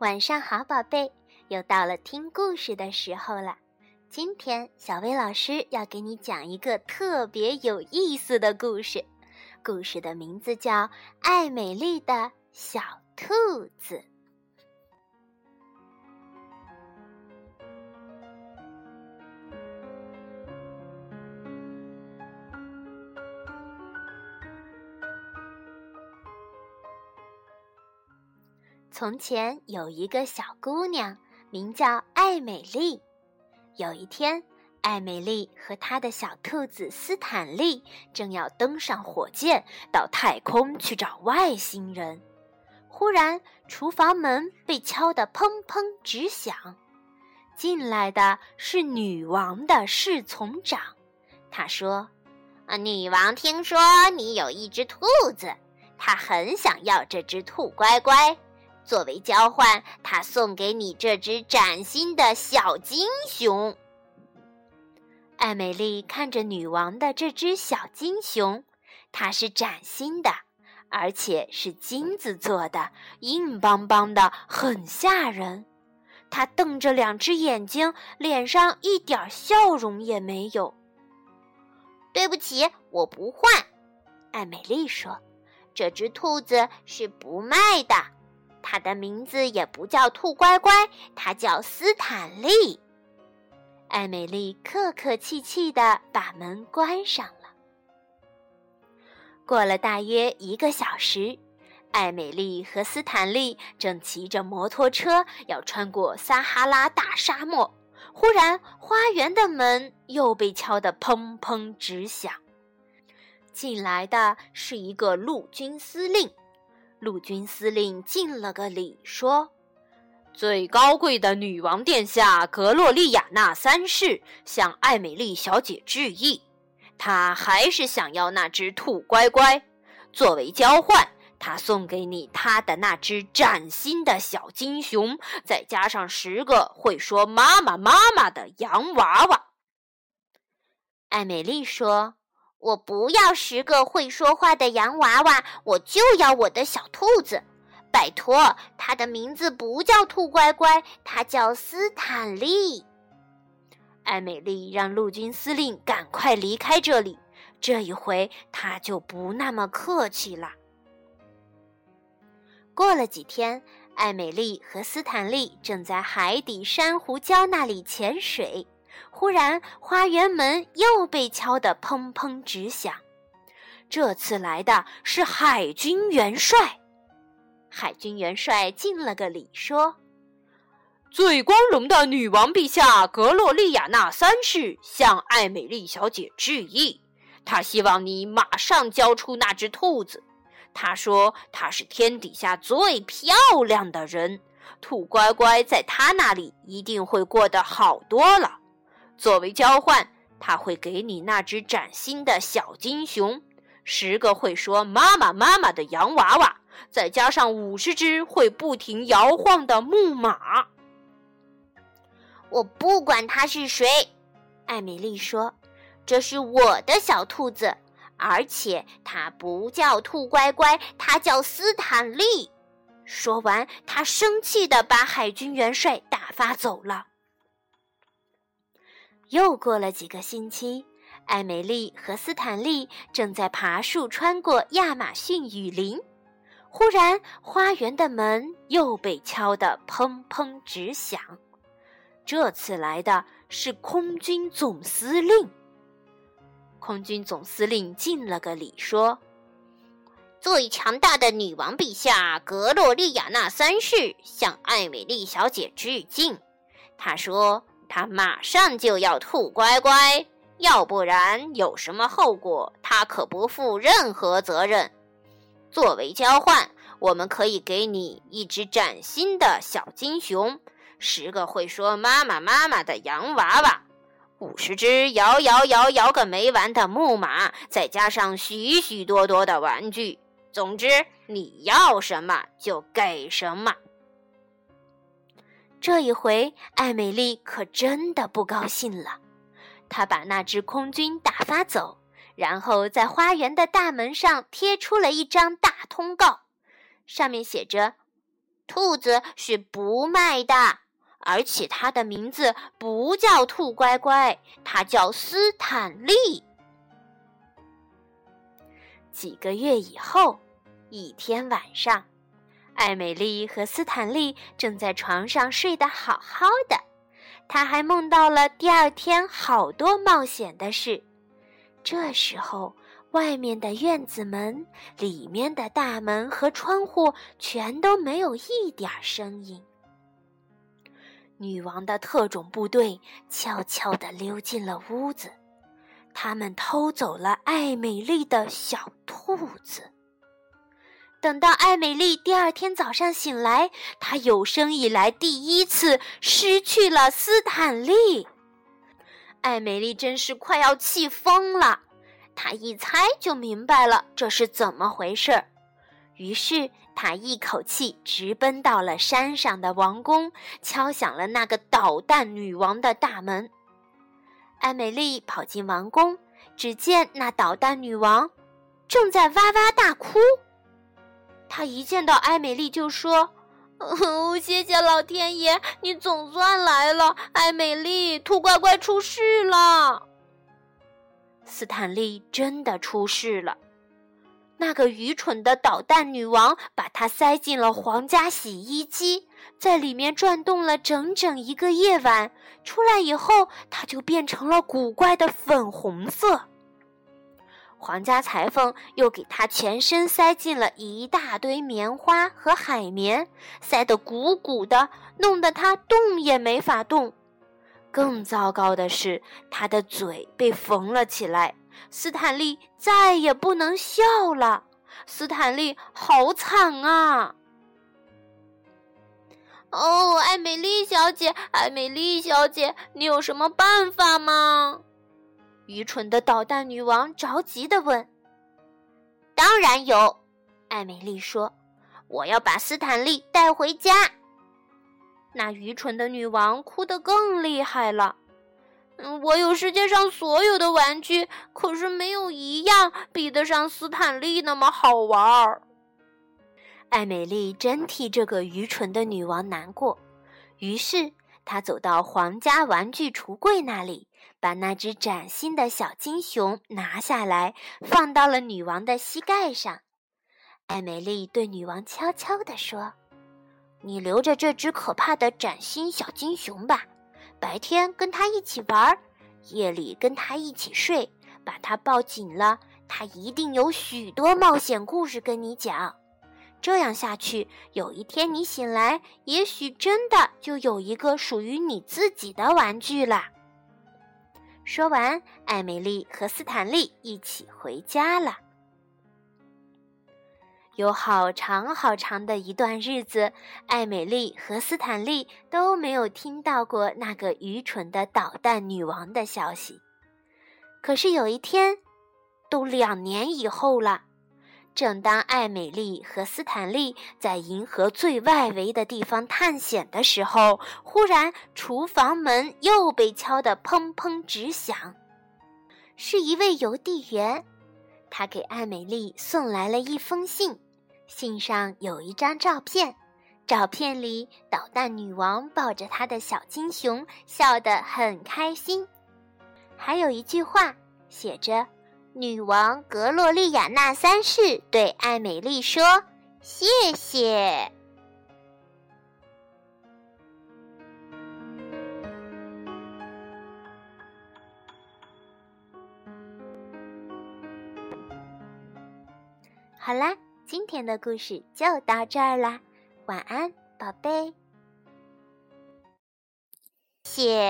晚上好，宝贝，又到了听故事的时候了。今天小薇老师要给你讲一个特别有意思的故事，故事的名字叫《爱美丽的小兔子》。从前有一个小姑娘，名叫艾美丽。有一天，艾美丽和她的小兔子斯坦利正要登上火箭到太空去找外星人。忽然，厨房门被敲得砰砰直响，进来的是女王的侍从长。他说：“啊，女王听说你有一只兔子，她很想要这只兔乖乖。”作为交换，他送给你这只崭新的小金熊。艾美丽看着女王的这只小金熊，它是崭新的，而且是金子做的，硬邦邦的，很吓人。它瞪着两只眼睛，脸上一点笑容也没有。对不起，我不换。艾美丽说：“这只兔子是不卖的。”他的名字也不叫兔乖乖，他叫斯坦利。艾美丽客客气气地把门关上了。过了大约一个小时，艾美丽和斯坦利正骑着摩托车要穿过撒哈拉大沙漠，忽然花园的门又被敲得砰砰直响。进来的是一个陆军司令。陆军司令敬了个礼，说：“最高贵的女王殿下格洛丽亚娜三世向艾美丽小姐致意。她还是想要那只兔乖乖，作为交换，她送给你她的那只崭新的小金熊，再加上十个会说‘妈妈妈妈’的洋娃娃。”艾美丽说。我不要十个会说话的洋娃娃，我就要我的小兔子。拜托，它的名字不叫兔乖乖，它叫斯坦利。艾美丽让陆军司令赶快离开这里，这一回他就不那么客气了。过了几天，艾美丽和斯坦利正在海底珊瑚礁那里潜水。忽然，花园门又被敲得砰砰直响。这次来的是海军元帅。海军元帅敬了个礼，说：“最光荣的女王陛下格洛丽亚娜三世向艾美丽小姐致意。她希望你马上交出那只兔子。她说她是天底下最漂亮的人，兔乖乖在她那里一定会过得好多了。”作为交换，他会给你那只崭新的小金熊，十个会说“妈妈妈妈”的洋娃娃，再加上五十只会不停摇晃的木马。我不管他是谁，艾米丽说：“这是我的小兔子，而且它不叫兔乖乖，它叫斯坦利。”说完，他生气地把海军元帅打发走了。又过了几个星期，艾美丽和斯坦利正在爬树穿过亚马逊雨林，忽然花园的门又被敲得砰砰直响。这次来的是空军总司令。空军总司令敬了个礼，说：“最强大的女王陛下格洛丽亚娜三世向艾美丽小姐致敬。”他说。他马上就要兔乖乖，要不然有什么后果，他可不负任何责任。作为交换，我们可以给你一只崭新的小金熊，十个会说“妈妈妈妈”的洋娃娃，五十只摇摇摇摇个没完的木马，再加上许许多多的玩具。总之，你要什么就给什么。这一回，艾美丽可真的不高兴了。她把那只空军打发走，然后在花园的大门上贴出了一张大通告，上面写着：“兔子是不卖的，而且它的名字不叫兔乖乖，它叫斯坦利。几个月以后，一天晚上，艾美丽和斯坦利正在床上睡得好好的，她还梦到了第二天好多冒险的事。这时候，外面的院子门、里面的大门和窗户全都没有一点声音。女王的特种部队悄悄地溜进了屋子。他们偷走了艾美丽的小兔子。等到艾美丽第二天早上醒来，她有生以来第一次失去了斯坦利。艾美丽真是快要气疯了，她一猜就明白了这是怎么回事儿，于是她一口气直奔到了山上的王宫，敲响了那个捣蛋女王的大门。艾美丽跑进王宫，只见那捣蛋女王正在哇哇大哭。她一见到艾美丽就说：“哦，谢谢老天爷，你总算来了！艾美丽，兔乖乖出事了。”斯坦利真的出事了。那个愚蠢的捣蛋女王把他塞进了皇家洗衣机，在里面转动了整整一个夜晚。出来以后，它就变成了古怪的粉红色。皇家裁缝又给他全身塞进了一大堆棉花和海绵，塞得鼓鼓的，弄得他动也没法动。更糟糕的是，他的嘴被缝了起来。斯坦利再也不能笑了，斯坦利好惨啊！哦，艾美丽小姐，艾美丽小姐，你有什么办法吗？愚蠢的捣蛋女王着急地问。当然有，艾美丽说：“我要把斯坦利带回家。”那愚蠢的女王哭得更厉害了。我有世界上所有的玩具，可是没有一样比得上斯坦利那么好玩儿。艾美丽真替这个愚蠢的女王难过，于是她走到皇家玩具橱柜那里，把那只崭新的小金熊拿下来，放到了女王的膝盖上。艾美丽对女王悄悄地说：“你留着这只可怕的崭新小金熊吧。”白天跟它一起玩，夜里跟它一起睡，把它抱紧了，它一定有许多冒险故事跟你讲。这样下去，有一天你醒来，也许真的就有一个属于你自己的玩具了。说完，艾美丽和斯坦利一起回家了。有好长好长的一段日子，艾美丽和斯坦利都没有听到过那个愚蠢的捣蛋女王的消息。可是有一天，都两年以后了，正当艾美丽和斯坦利在银河最外围的地方探险的时候，忽然厨房门又被敲得砰砰直响，是一位邮递员，他给艾美丽送来了一封信。信上有一张照片，照片里捣蛋女王抱着她的小金熊，笑得很开心。还有一句话写着：“女王格洛丽亚娜三世对艾美丽说，谢谢。”好啦。今天的故事就到这儿啦，晚安，宝贝。谢。